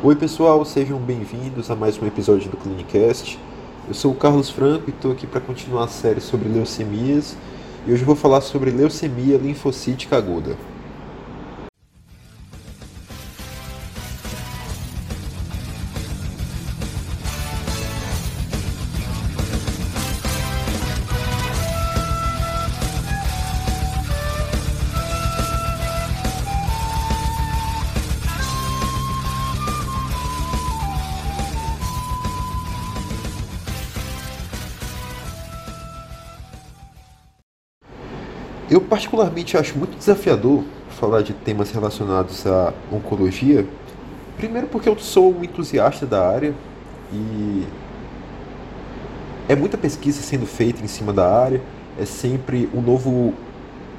Oi pessoal, sejam bem-vindos a mais um episódio do Clinicast. Eu sou o Carlos Franco e estou aqui para continuar a série sobre leucemias e hoje vou falar sobre leucemia linfocítica aguda. Particularmente acho muito desafiador falar de temas relacionados à oncologia, primeiro porque eu sou um entusiasta da área e é muita pesquisa sendo feita em cima da área, é sempre um novo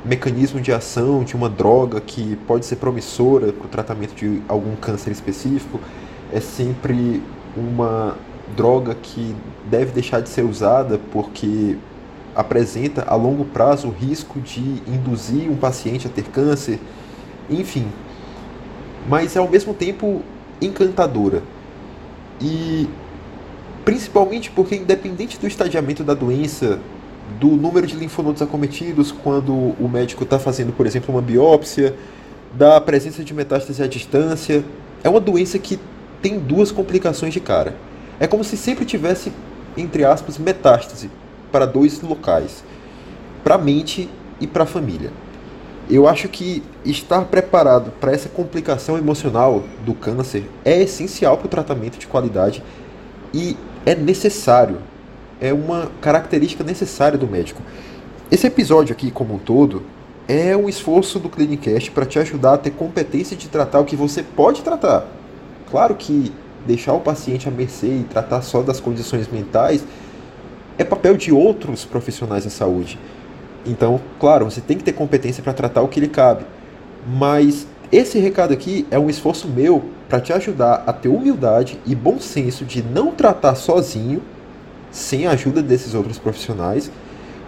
mecanismo de ação de uma droga que pode ser promissora para o tratamento de algum câncer específico, é sempre uma droga que deve deixar de ser usada porque apresenta a longo prazo o risco de induzir um paciente a ter câncer, enfim. Mas é ao mesmo tempo encantadora. E principalmente porque, independente do estadiamento da doença, do número de linfonodos acometidos, quando o médico está fazendo, por exemplo, uma biópsia, da presença de metástase à distância, é uma doença que tem duas complicações de cara. É como se sempre tivesse, entre aspas, metástase para dois locais, para a mente e para a família. Eu acho que estar preparado para essa complicação emocional do câncer é essencial para o tratamento de qualidade e é necessário, é uma característica necessária do médico. Esse episódio aqui, como um todo, é um esforço do Clinicast para te ajudar a ter competência de tratar o que você pode tratar. Claro que deixar o paciente à mercê e tratar só das condições mentais é papel de outros profissionais da saúde. Então, claro, você tem que ter competência para tratar o que lhe cabe. Mas esse recado aqui é um esforço meu para te ajudar a ter humildade e bom senso de não tratar sozinho, sem a ajuda desses outros profissionais,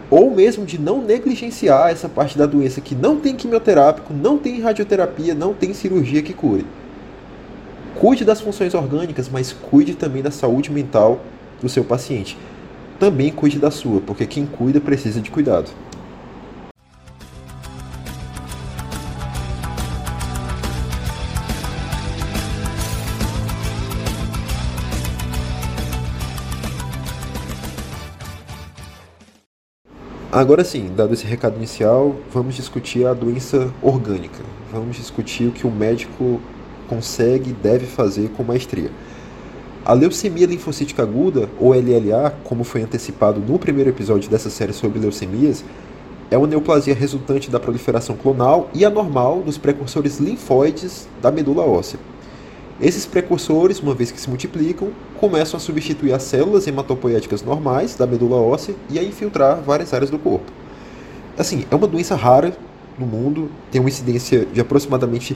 ou mesmo de não negligenciar essa parte da doença que não tem quimioterápico, não tem radioterapia, não tem cirurgia que cure. Cuide das funções orgânicas, mas cuide também da saúde mental do seu paciente também cuide da sua, porque quem cuida precisa de cuidado. Agora sim, dado esse recado inicial, vamos discutir a doença orgânica. Vamos discutir o que o médico consegue e deve fazer com maestria. A leucemia linfocítica aguda, ou LLA, como foi antecipado no primeiro episódio dessa série sobre leucemias, é uma neoplasia resultante da proliferação clonal e anormal dos precursores linfóides da medula óssea. Esses precursores, uma vez que se multiplicam, começam a substituir as células hematopoéticas normais da medula óssea e a infiltrar várias áreas do corpo. Assim, é uma doença rara no mundo, tem uma incidência de aproximadamente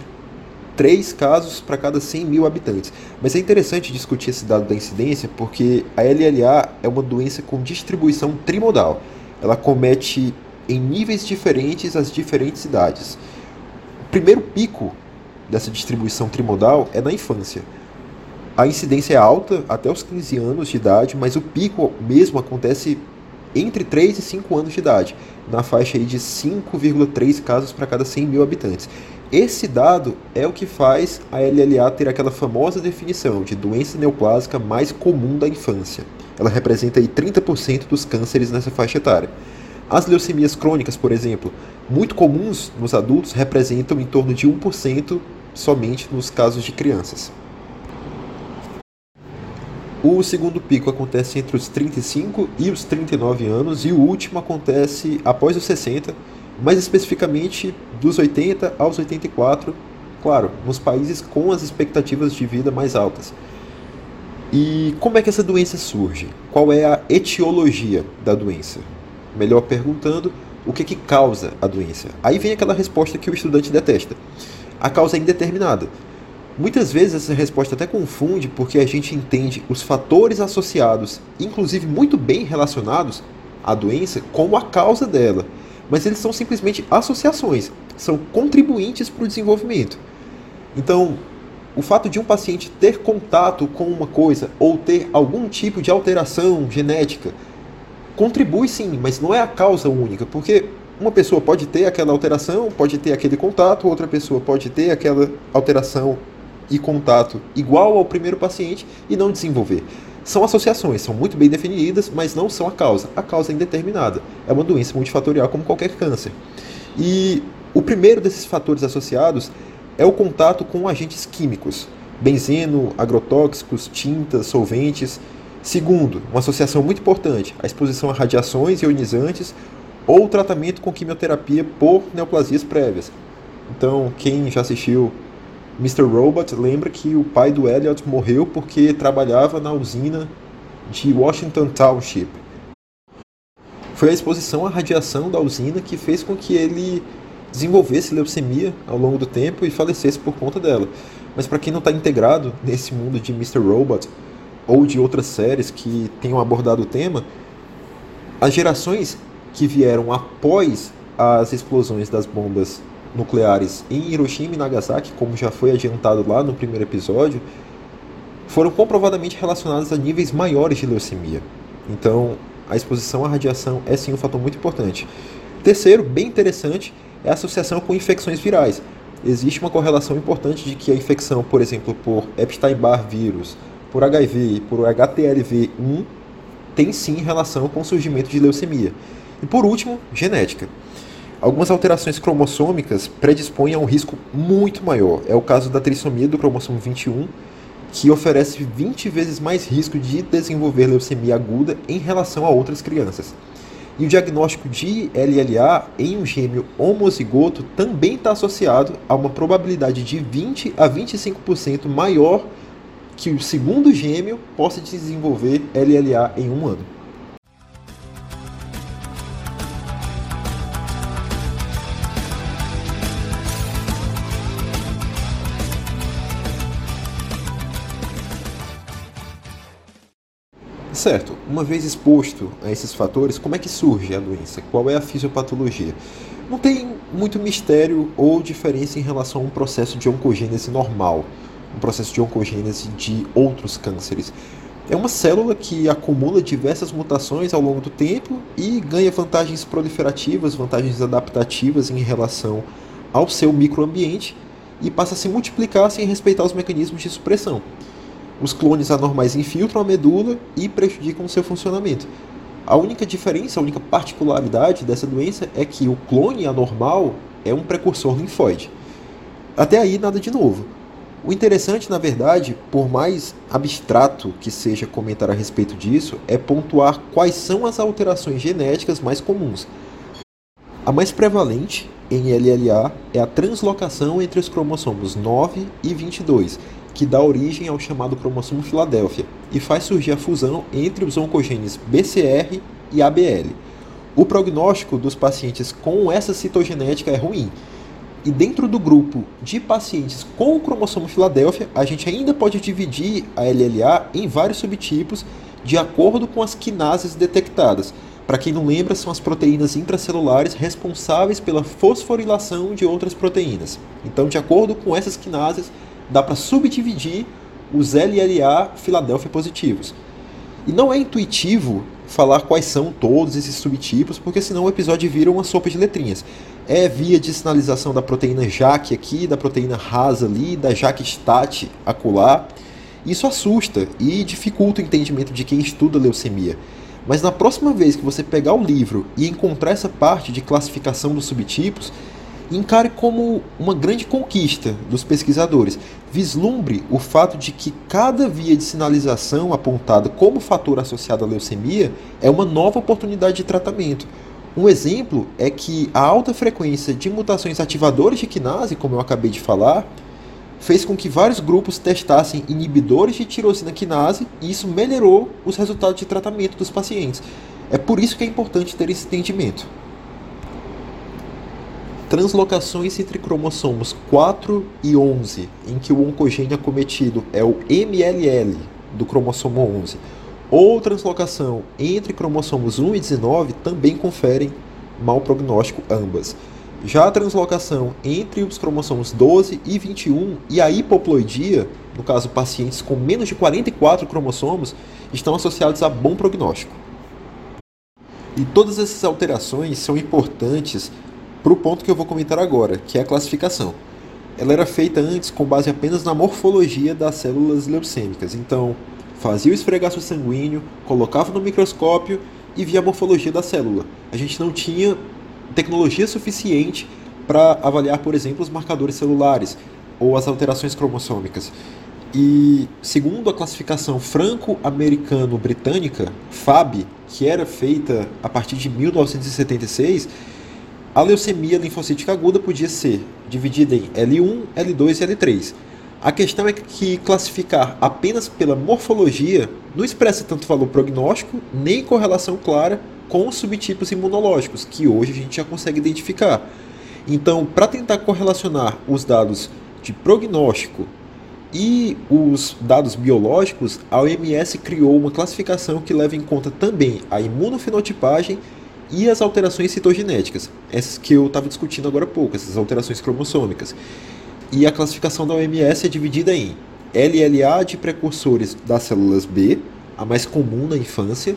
3 casos para cada 100 mil habitantes. Mas é interessante discutir esse dado da incidência porque a LLA é uma doença com distribuição trimodal. Ela comete em níveis diferentes as diferentes idades. O primeiro pico dessa distribuição trimodal é na infância. A incidência é alta até os 15 anos de idade, mas o pico mesmo acontece entre 3 e 5 anos de idade, na faixa aí de 5,3 casos para cada 100 mil habitantes. Esse dado é o que faz a LLA ter aquela famosa definição de doença neoplásica mais comum da infância. Ela representa aí 30% dos cânceres nessa faixa etária. As leucemias crônicas, por exemplo, muito comuns nos adultos, representam em torno de 1% somente nos casos de crianças. O segundo pico acontece entre os 35 e os 39 anos e o último acontece após os 60 mais especificamente dos 80 aos 84, claro, nos países com as expectativas de vida mais altas. E como é que essa doença surge? Qual é a etiologia da doença? Melhor perguntando, o que, que causa a doença? Aí vem aquela resposta que o estudante detesta. A causa é indeterminada. Muitas vezes essa resposta até confunde porque a gente entende os fatores associados, inclusive muito bem relacionados à doença, como a causa dela mas eles são simplesmente associações, são contribuintes para o desenvolvimento. Então, o fato de um paciente ter contato com uma coisa ou ter algum tipo de alteração genética contribui sim, mas não é a causa única, porque uma pessoa pode ter aquela alteração, pode ter aquele contato, outra pessoa pode ter aquela alteração e contato igual ao primeiro paciente e não desenvolver. São associações, são muito bem definidas, mas não são a causa. A causa é indeterminada. É uma doença multifatorial como qualquer câncer. E o primeiro desses fatores associados é o contato com agentes químicos, benzeno, agrotóxicos, tintas, solventes. Segundo, uma associação muito importante, a exposição a radiações ionizantes ou tratamento com quimioterapia por neoplasias prévias. Então, quem já assistiu Mr. Robot lembra que o pai do Elliot morreu porque trabalhava na usina de Washington Township. Foi a exposição à radiação da usina que fez com que ele desenvolvesse leucemia ao longo do tempo e falecesse por conta dela. Mas para quem não está integrado nesse mundo de Mr. Robot ou de outras séries que tenham abordado o tema, as gerações que vieram após as explosões das bombas nucleares em Hiroshima e Nagasaki, como já foi adiantado lá no primeiro episódio, foram comprovadamente relacionadas a níveis maiores de leucemia. Então, a exposição à radiação é sim um fator muito importante. Terceiro, bem interessante, é a associação com infecções virais. Existe uma correlação importante de que a infecção, por exemplo, por Epstein-Barr vírus, por HIV e por HTLV1 tem sim relação com o surgimento de leucemia. E por último, genética. Algumas alterações cromossômicas predispõem a um risco muito maior. É o caso da trissomia do cromossomo 21, que oferece 20 vezes mais risco de desenvolver leucemia aguda em relação a outras crianças. E o diagnóstico de LLA em um gêmeo homozigoto também está associado a uma probabilidade de 20 a 25% maior que o segundo gêmeo possa desenvolver LLA em um ano. Certo, uma vez exposto a esses fatores, como é que surge a doença? Qual é a fisiopatologia? Não tem muito mistério ou diferença em relação a um processo de oncogênese normal, um processo de oncogênese de outros cânceres. É uma célula que acumula diversas mutações ao longo do tempo e ganha vantagens proliferativas, vantagens adaptativas em relação ao seu microambiente e passa a se multiplicar sem respeitar os mecanismos de supressão os clones anormais infiltram a medula e prejudicam o seu funcionamento. A única diferença, a única particularidade dessa doença é que o clone anormal é um precursor linfóide. Até aí, nada de novo. O interessante, na verdade, por mais abstrato que seja comentar a respeito disso, é pontuar quais são as alterações genéticas mais comuns. A mais prevalente em LLA é a translocação entre os cromossomos 9 e 22, que dá origem ao chamado cromossomo Filadélfia e faz surgir a fusão entre os oncogenes BCR e ABL. O prognóstico dos pacientes com essa citogenética é ruim. E dentro do grupo de pacientes com o cromossomo Filadélfia, a gente ainda pode dividir a LLA em vários subtipos de acordo com as quinases detectadas. Para quem não lembra, são as proteínas intracelulares responsáveis pela fosforilação de outras proteínas. Então, de acordo com essas quinases, dá para subdividir os LLA Filadélfia positivos. E não é intuitivo falar quais são todos esses subtipos, porque senão o episódio vira uma sopa de letrinhas. É via de sinalização da proteína JAK aqui, da proteína RAS ali, da JAK-STAT acolá. Isso assusta e dificulta o entendimento de quem estuda leucemia. Mas na próxima vez que você pegar o livro e encontrar essa parte de classificação dos subtipos, encare como uma grande conquista dos pesquisadores. Vislumbre o fato de que cada via de sinalização apontada como fator associado à leucemia é uma nova oportunidade de tratamento. Um exemplo é que a alta frequência de mutações ativadoras de quinase, como eu acabei de falar, fez com que vários grupos testassem inibidores de tirosina quinase e isso melhorou os resultados de tratamento dos pacientes. É por isso que é importante ter esse entendimento translocações entre cromossomos 4 e 11, em que o oncogênio acometido é o MLL do cromossomo 11, ou translocação entre cromossomos 1 e 19 também conferem mau prognóstico ambas. Já a translocação entre os cromossomos 12 e 21 e a hipoploidia, no caso pacientes com menos de 44 cromossomos, estão associados a bom prognóstico. E todas essas alterações são importantes para o ponto que eu vou comentar agora, que é a classificação. Ela era feita antes com base apenas na morfologia das células leucêmicas. Então, fazia o esfregaço sanguíneo, colocava no microscópio e via a morfologia da célula. A gente não tinha tecnologia suficiente para avaliar, por exemplo, os marcadores celulares ou as alterações cromossômicas. E segundo a classificação franco-americano-britânica, FAB, que era feita a partir de 1976, a leucemia linfocítica aguda podia ser dividida em L1, L2 e L3. A questão é que classificar apenas pela morfologia não expressa tanto valor prognóstico nem correlação clara com os subtipos imunológicos, que hoje a gente já consegue identificar. Então, para tentar correlacionar os dados de prognóstico e os dados biológicos, a OMS criou uma classificação que leva em conta também a imunofenotipagem e as alterações citogenéticas, essas que eu estava discutindo agora há pouco, essas alterações cromossômicas. E a classificação da OMS é dividida em LLA de precursores das células B, a mais comum na infância,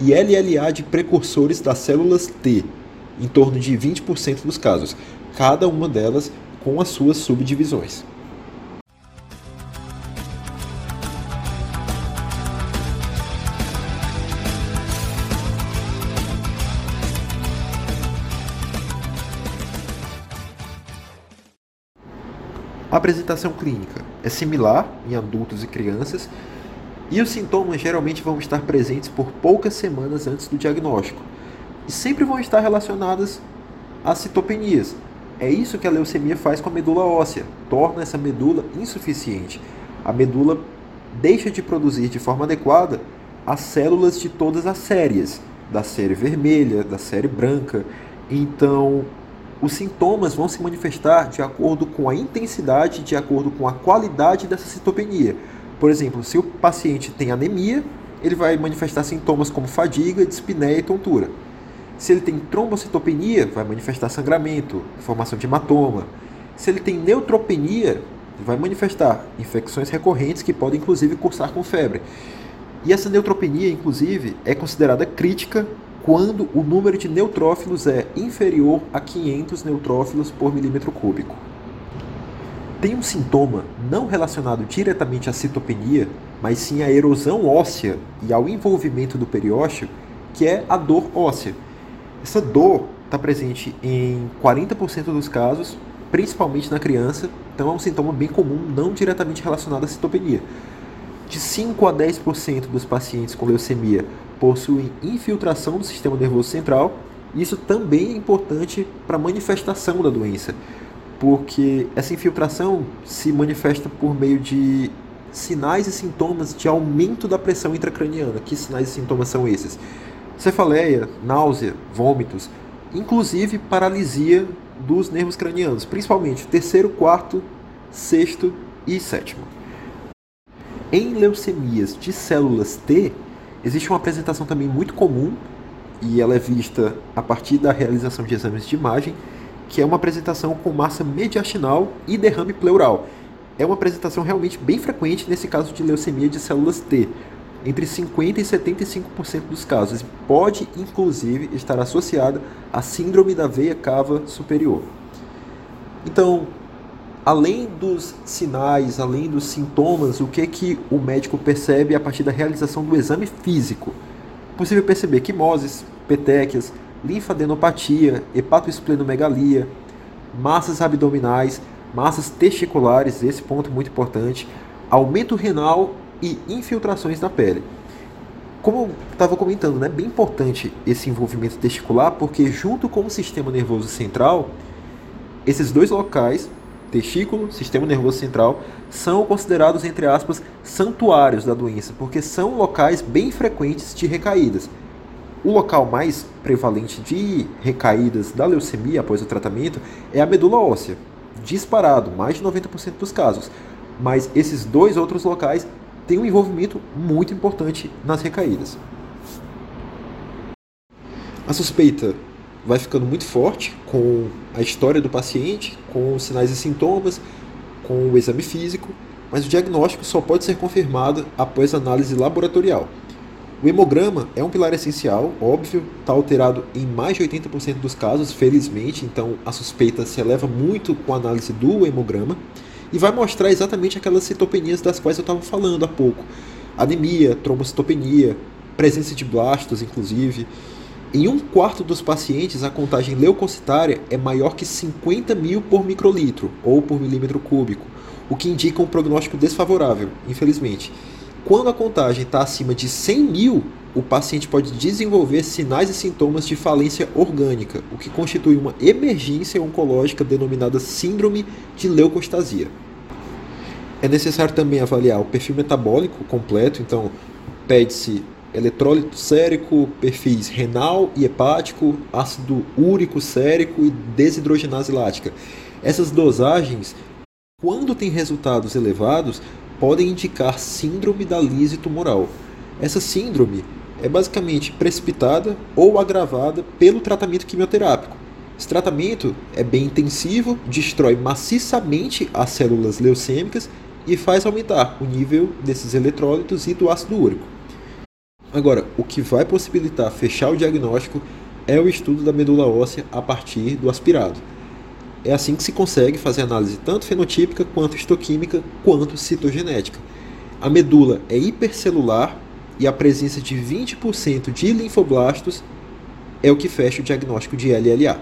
e LLA de precursores das células T, em torno de 20% dos casos, cada uma delas com as suas subdivisões. Apresentação clínica é similar em adultos e crianças, e os sintomas geralmente vão estar presentes por poucas semanas antes do diagnóstico e sempre vão estar relacionadas às citopenias. É isso que a leucemia faz com a medula óssea, torna essa medula insuficiente. A medula deixa de produzir de forma adequada as células de todas as séries, da série vermelha, da série branca. Então, os sintomas vão se manifestar de acordo com a intensidade, de acordo com a qualidade dessa citopenia. Por exemplo, se o paciente tem anemia, ele vai manifestar sintomas como fadiga, dispneia e tontura. Se ele tem trombocitopenia, vai manifestar sangramento, formação de hematoma. Se ele tem neutropenia, vai manifestar infecções recorrentes que podem inclusive cursar com febre. E essa neutropenia, inclusive, é considerada crítica quando o número de neutrófilos é inferior a 500 neutrófilos por milímetro cúbico tem um sintoma não relacionado diretamente à citopenia, mas sim à erosão óssea e ao envolvimento do periósteo, que é a dor óssea. Essa dor está presente em 40% dos casos, principalmente na criança, então é um sintoma bem comum, não diretamente relacionado à citopenia. De 5 a 10% dos pacientes com leucemia possuem infiltração do sistema nervoso central, isso também é importante para a manifestação da doença porque essa infiltração se manifesta por meio de sinais e sintomas de aumento da pressão intracraniana. Que sinais e sintomas são esses? Cefaleia, náusea, vômitos, inclusive paralisia dos nervos cranianos, principalmente terceiro, quarto, sexto e sétimo. Em leucemias de células T, existe uma apresentação também muito comum e ela é vista a partir da realização de exames de imagem que é uma apresentação com massa mediastinal e derrame pleural. É uma apresentação realmente bem frequente nesse caso de leucemia de células T, entre 50% e 75% dos casos. Pode, inclusive, estar associada à síndrome da veia cava superior. Então, além dos sinais, além dos sintomas, o que, que o médico percebe a partir da realização do exame físico? Possível perceber quimoses, petequias, linfadenopatia, hepatoesplenomegalia, massas abdominais, massas testiculares, esse ponto muito importante, aumento renal e infiltrações na pele. Como eu estava comentando, é né, bem importante esse envolvimento testicular, porque junto com o sistema nervoso central, esses dois locais, testículo, sistema nervoso central, são considerados, entre aspas, santuários da doença, porque são locais bem frequentes de recaídas. O local mais prevalente de recaídas da leucemia após o tratamento é a medula óssea, disparado, mais de 90% dos casos. Mas esses dois outros locais têm um envolvimento muito importante nas recaídas. A suspeita vai ficando muito forte com a história do paciente, com os sinais e sintomas, com o exame físico, mas o diagnóstico só pode ser confirmado após análise laboratorial. O hemograma é um pilar essencial, óbvio, está alterado em mais de 80% dos casos, felizmente, então a suspeita se eleva muito com a análise do hemograma e vai mostrar exatamente aquelas citopenias das quais eu estava falando há pouco. Anemia, trombocitopenia, presença de blastos, inclusive. Em um quarto dos pacientes, a contagem leucocitária é maior que 50 mil por microlitro ou por milímetro cúbico, o que indica um prognóstico desfavorável, infelizmente. Quando a contagem está acima de 100 mil, o paciente pode desenvolver sinais e sintomas de falência orgânica, o que constitui uma emergência oncológica denominada síndrome de leucostasia. É necessário também avaliar o perfil metabólico completo, então pede-se eletrólito sérico, perfis renal e hepático, ácido úrico sérico e desidrogenase lática. Essas dosagens, quando tem resultados elevados, podem indicar síndrome da lise tumoral. Essa síndrome é basicamente precipitada ou agravada pelo tratamento quimioterápico. Esse tratamento é bem intensivo, destrói maciçamente as células leucêmicas e faz aumentar o nível desses eletrólitos e do ácido úrico. Agora, o que vai possibilitar fechar o diagnóstico é o estudo da medula óssea a partir do aspirado. É assim que se consegue fazer análise tanto fenotípica, quanto histoquímica, quanto citogenética. A medula é hipercelular e a presença de 20% de linfoblastos é o que fecha o diagnóstico de LLA.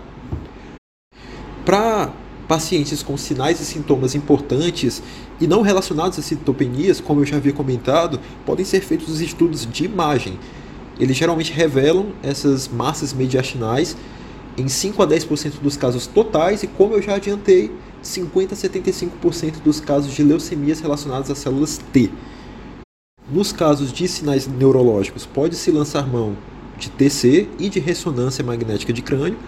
Para pacientes com sinais e sintomas importantes e não relacionados a citopenias, como eu já havia comentado, podem ser feitos os estudos de imagem. Eles geralmente revelam essas massas mediastinais em 5 a 10% dos casos totais e, como eu já adiantei, 50 a 75% dos casos de leucemias relacionadas às células T. Nos casos de sinais neurológicos, pode-se lançar mão de TC e de ressonância magnética de crânio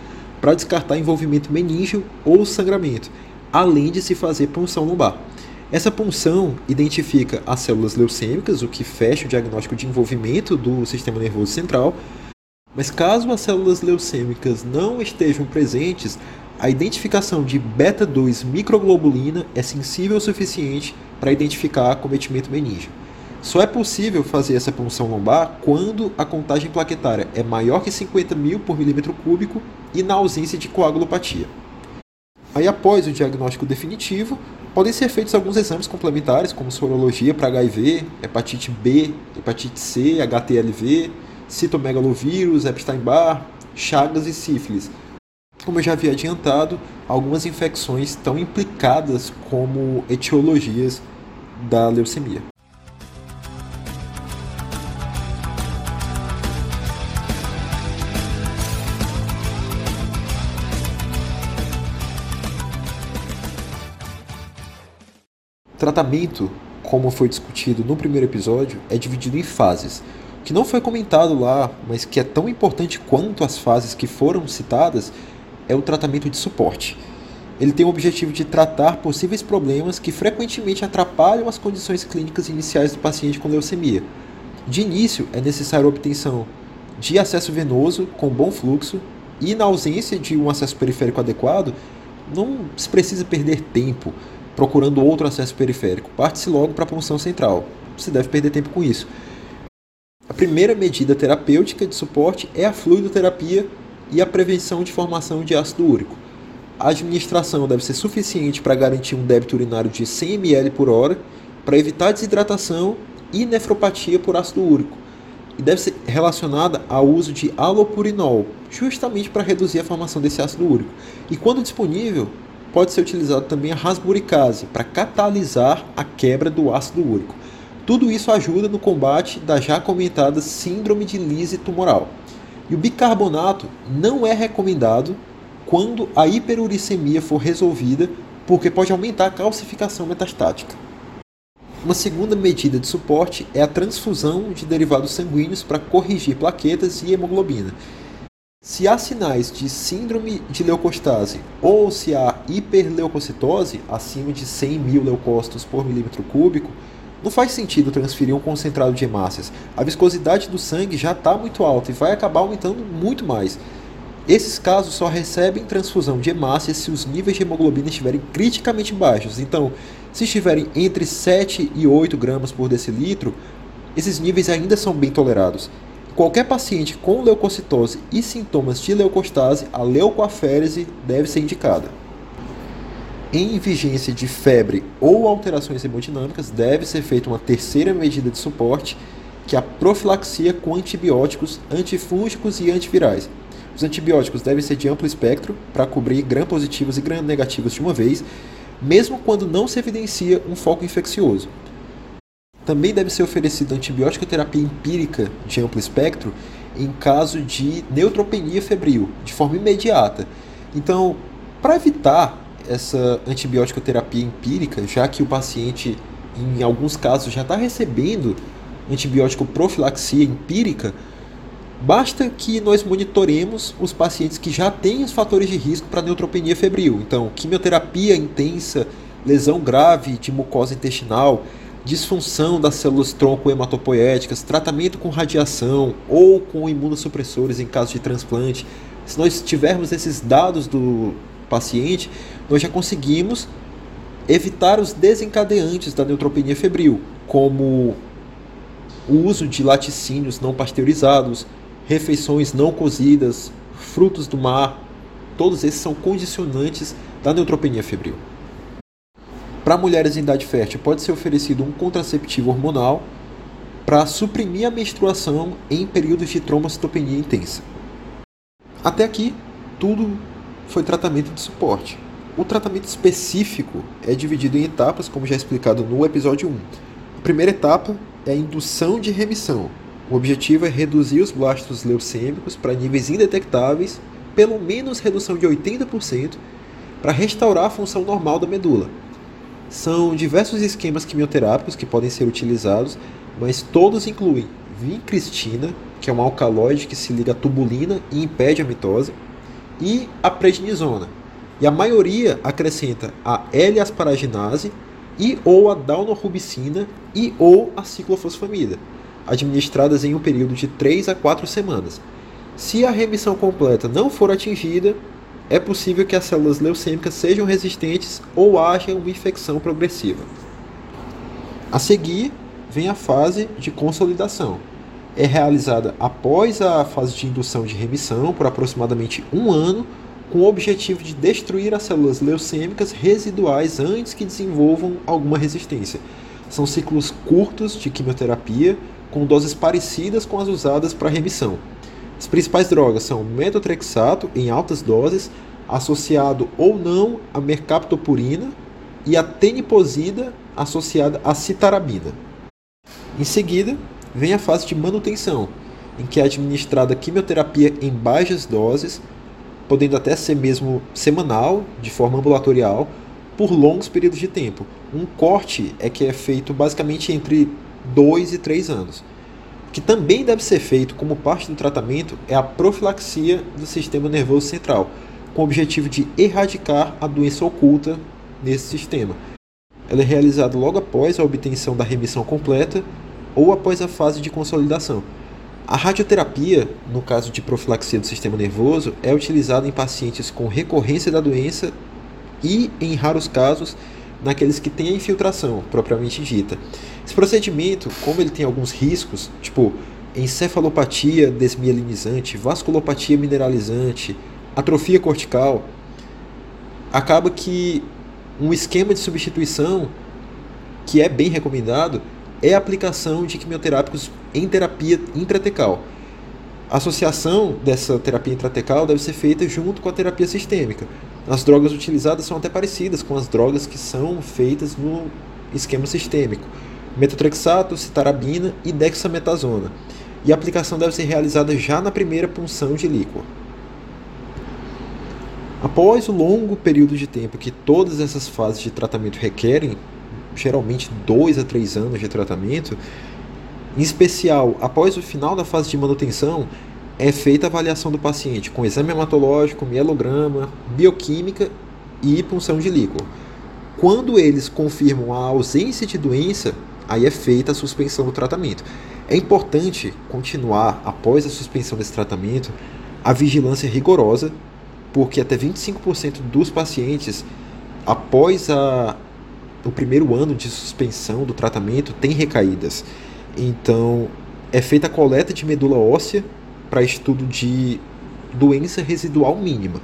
para descartar envolvimento meníngeo ou sangramento, além de se fazer punção lombar. Essa punção identifica as células leucêmicas, o que fecha o diagnóstico de envolvimento do sistema nervoso central, mas caso as células leucêmicas não estejam presentes, a identificação de beta-2 microglobulina é sensível o suficiente para identificar acometimento meníngeo. Só é possível fazer essa punção lombar quando a contagem plaquetária é maior que 50 mil por milímetro cúbico e na ausência de coagulopatia. Aí, após o diagnóstico definitivo, podem ser feitos alguns exames complementares, como sorologia para HIV, hepatite B, hepatite C, HTLV, citomegalovírus, Epstein-Barr, Chagas e sífilis. Como eu já havia adiantado, algumas infecções estão implicadas como etiologias da leucemia. Tratamento, como foi discutido no primeiro episódio, é dividido em fases que não foi comentado lá, mas que é tão importante quanto as fases que foram citadas, é o tratamento de suporte. Ele tem o objetivo de tratar possíveis problemas que frequentemente atrapalham as condições clínicas iniciais do paciente com leucemia. De início, é necessário a obtenção de acesso venoso com bom fluxo e, na ausência de um acesso periférico adequado, não se precisa perder tempo procurando outro acesso periférico. Parte-se logo para a punção central. Se deve perder tempo com isso. A primeira medida terapêutica de suporte é a fluidoterapia e a prevenção de formação de ácido úrico. A administração deve ser suficiente para garantir um débito urinário de 100 ml por hora, para evitar desidratação e nefropatia por ácido úrico, e deve ser relacionada ao uso de alopurinol, justamente para reduzir a formação desse ácido úrico. E quando disponível, pode ser utilizado também a rasburicase para catalisar a quebra do ácido úrico. Tudo isso ajuda no combate da já comentada síndrome de lise tumoral. E o bicarbonato não é recomendado quando a hiperuricemia for resolvida, porque pode aumentar a calcificação metastática. Uma segunda medida de suporte é a transfusão de derivados sanguíneos para corrigir plaquetas e hemoglobina. Se há sinais de síndrome de leucostase ou se há hiperleucocitose, acima de 100 mil leucócitos por milímetro cúbico, não faz sentido transferir um concentrado de hemácias. A viscosidade do sangue já está muito alta e vai acabar aumentando muito mais. Esses casos só recebem transfusão de hemácia se os níveis de hemoglobina estiverem criticamente baixos. Então, se estiverem entre 7 e 8 gramas por decilitro, esses níveis ainda são bem tolerados. Qualquer paciente com leucocitose e sintomas de leucostase, a leucoaférese deve ser indicada. Em vigência de febre ou alterações hemodinâmicas, deve ser feita uma terceira medida de suporte, que é a profilaxia com antibióticos, antifúngicos e antivirais. Os antibióticos devem ser de amplo espectro para cobrir gram-positivos e gram-negativos de uma vez, mesmo quando não se evidencia um foco infeccioso. Também deve ser oferecida antibiótico terapia empírica de amplo espectro em caso de neutropenia febril, de forma imediata. Então, para evitar essa antibiótico terapia empírica, já que o paciente, em alguns casos, já está recebendo antibiótico profilaxia empírica, basta que nós monitoremos os pacientes que já têm os fatores de risco para neutropenia febril. Então, quimioterapia intensa, lesão grave de mucosa intestinal, disfunção das células tronco hematopoéticas, tratamento com radiação ou com imunossupressores em caso de transplante. Se nós tivermos esses dados do paciente, nós já conseguimos evitar os desencadeantes da neutropenia febril, como o uso de laticínios não pasteurizados, refeições não cozidas, frutos do mar, todos esses são condicionantes da neutropenia febril. Para mulheres em idade fértil, pode ser oferecido um contraceptivo hormonal para suprimir a menstruação em períodos de trombocitopenia intensa. Até aqui, tudo foi tratamento de suporte. O tratamento específico é dividido em etapas, como já explicado no episódio 1. A primeira etapa é a indução de remissão. O objetivo é reduzir os blastos leucêmicos para níveis indetectáveis, pelo menos redução de 80%, para restaurar a função normal da medula. São diversos esquemas quimioterápicos que podem ser utilizados, mas todos incluem vincristina, que é um alcaloide que se liga à tubulina e impede a mitose, e a prednisona. E a maioria acrescenta a L-asparaginase e ou a daunorubicina e ou a ciclofosfamida, administradas em um período de 3 a 4 semanas. Se a remissão completa não for atingida, é possível que as células leucêmicas sejam resistentes ou haja uma infecção progressiva. A seguir, vem a fase de consolidação. É realizada após a fase de indução de remissão por aproximadamente um ano, com o objetivo de destruir as células leucêmicas residuais antes que desenvolvam alguma resistência. São ciclos curtos de quimioterapia, com doses parecidas com as usadas para remissão. As principais drogas são metotrexato em altas doses, associado ou não a mercaptopurina, e a teniposida associada a citarabina. Em seguida, vem a fase de manutenção, em que é administrada quimioterapia em baixas doses, podendo até ser mesmo semanal, de forma ambulatorial, por longos períodos de tempo. Um corte é que é feito basicamente entre 2 e 3 anos que também deve ser feito como parte do tratamento é a profilaxia do sistema nervoso central, com o objetivo de erradicar a doença oculta nesse sistema. Ela é realizada logo após a obtenção da remissão completa ou após a fase de consolidação. A radioterapia, no caso de profilaxia do sistema nervoso, é utilizada em pacientes com recorrência da doença e, em raros casos, naqueles que têm a infiltração propriamente dita. Esse procedimento, como ele tem alguns riscos, tipo encefalopatia desmielinizante, vasculopatia mineralizante, atrofia cortical, acaba que um esquema de substituição que é bem recomendado é a aplicação de quimioterápicos em terapia intratecal. A associação dessa terapia intratecal deve ser feita junto com a terapia sistêmica. As drogas utilizadas são até parecidas com as drogas que são feitas no esquema sistêmico metotrexato, citarabina e dexametasona, e a aplicação deve ser realizada já na primeira punção de líquor. Após o longo período de tempo que todas essas fases de tratamento requerem, geralmente 2 a 3 anos de tratamento, em especial após o final da fase de manutenção, é feita a avaliação do paciente com exame hematológico, mielograma, bioquímica e punção de líquor. Quando eles confirmam a ausência de doença, aí é feita a suspensão do tratamento. É importante continuar, após a suspensão desse tratamento, a vigilância rigorosa, porque até 25% dos pacientes, após a, o primeiro ano de suspensão do tratamento, tem recaídas. Então, é feita a coleta de medula óssea para estudo de doença residual mínima.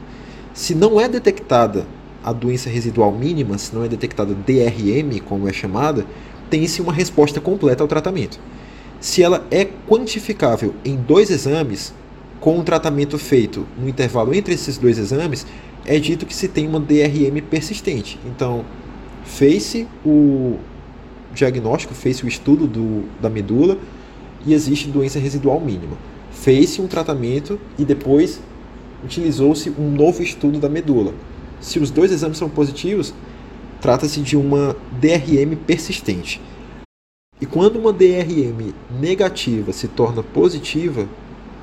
Se não é detectada a doença residual mínima, se não é detectada DRM, como é chamada, tem-se uma resposta completa ao tratamento. Se ela é quantificável em dois exames, com um tratamento feito no intervalo entre esses dois exames, é dito que se tem uma DRM persistente. Então, fez-se o diagnóstico, fez-se o estudo do, da medula e existe doença residual mínima. Fez-se um tratamento e depois utilizou-se um novo estudo da medula. Se os dois exames são positivos, trata-se de uma DRM persistente. E quando uma DRM negativa se torna positiva,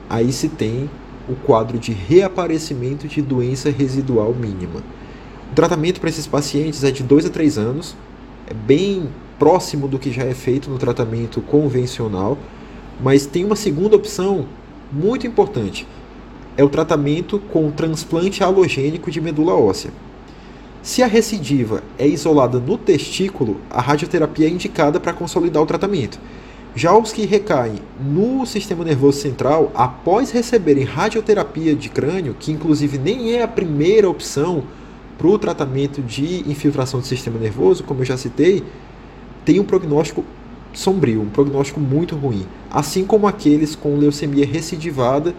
aí se tem o quadro de reaparecimento de doença residual mínima. O tratamento para esses pacientes é de 2 a 3 anos, é bem próximo do que já é feito no tratamento convencional, mas tem uma segunda opção muito importante. É o tratamento com transplante halogênico de medula óssea. Se a recidiva é isolada no testículo, a radioterapia é indicada para consolidar o tratamento. Já os que recaem no sistema nervoso central, após receberem radioterapia de crânio, que inclusive nem é a primeira opção para o tratamento de infiltração do sistema nervoso, como eu já citei, tem um prognóstico sombrio, um prognóstico muito ruim, assim como aqueles com leucemia recidivada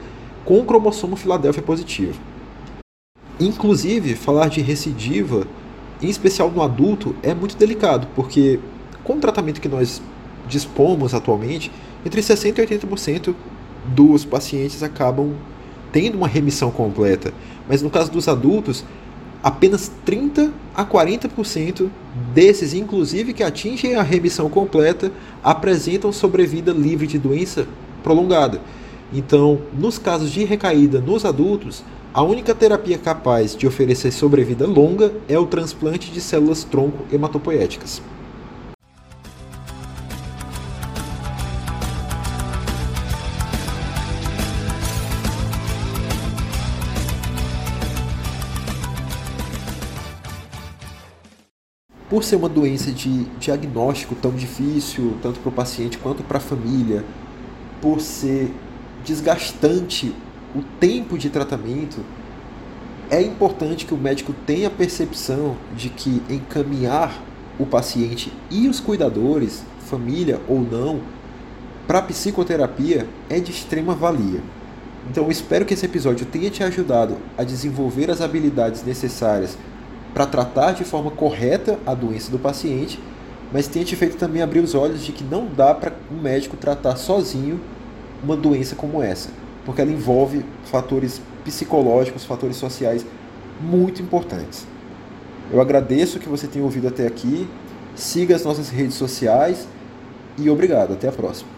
com cromossomo Filadélfia positivo. Inclusive, falar de recidiva, em especial no adulto, é muito delicado, porque com o tratamento que nós dispomos atualmente, entre 60% e 80% dos pacientes acabam tendo uma remissão completa. Mas no caso dos adultos, apenas 30 a 40% desses, inclusive que atingem a remissão completa, apresentam sobrevida livre de doença prolongada. Então, nos casos de recaída nos adultos, a única terapia capaz de oferecer sobrevida longa é o transplante de células tronco hematopoéticas. Por ser uma doença de diagnóstico tão difícil, tanto para o paciente quanto para a família, por ser desgastante o tempo de tratamento, é importante que o médico tenha a percepção de que encaminhar o paciente e os cuidadores, família ou não, para psicoterapia é de extrema valia. Então espero que esse episódio tenha te ajudado a desenvolver as habilidades necessárias para tratar de forma correta a doença do paciente, mas tenha te feito também abrir os olhos de que não dá para um médico tratar sozinho uma doença como essa porque ela envolve fatores psicológicos, fatores sociais muito importantes. Eu agradeço que você tenha ouvido até aqui, siga as nossas redes sociais e obrigado. Até a próxima.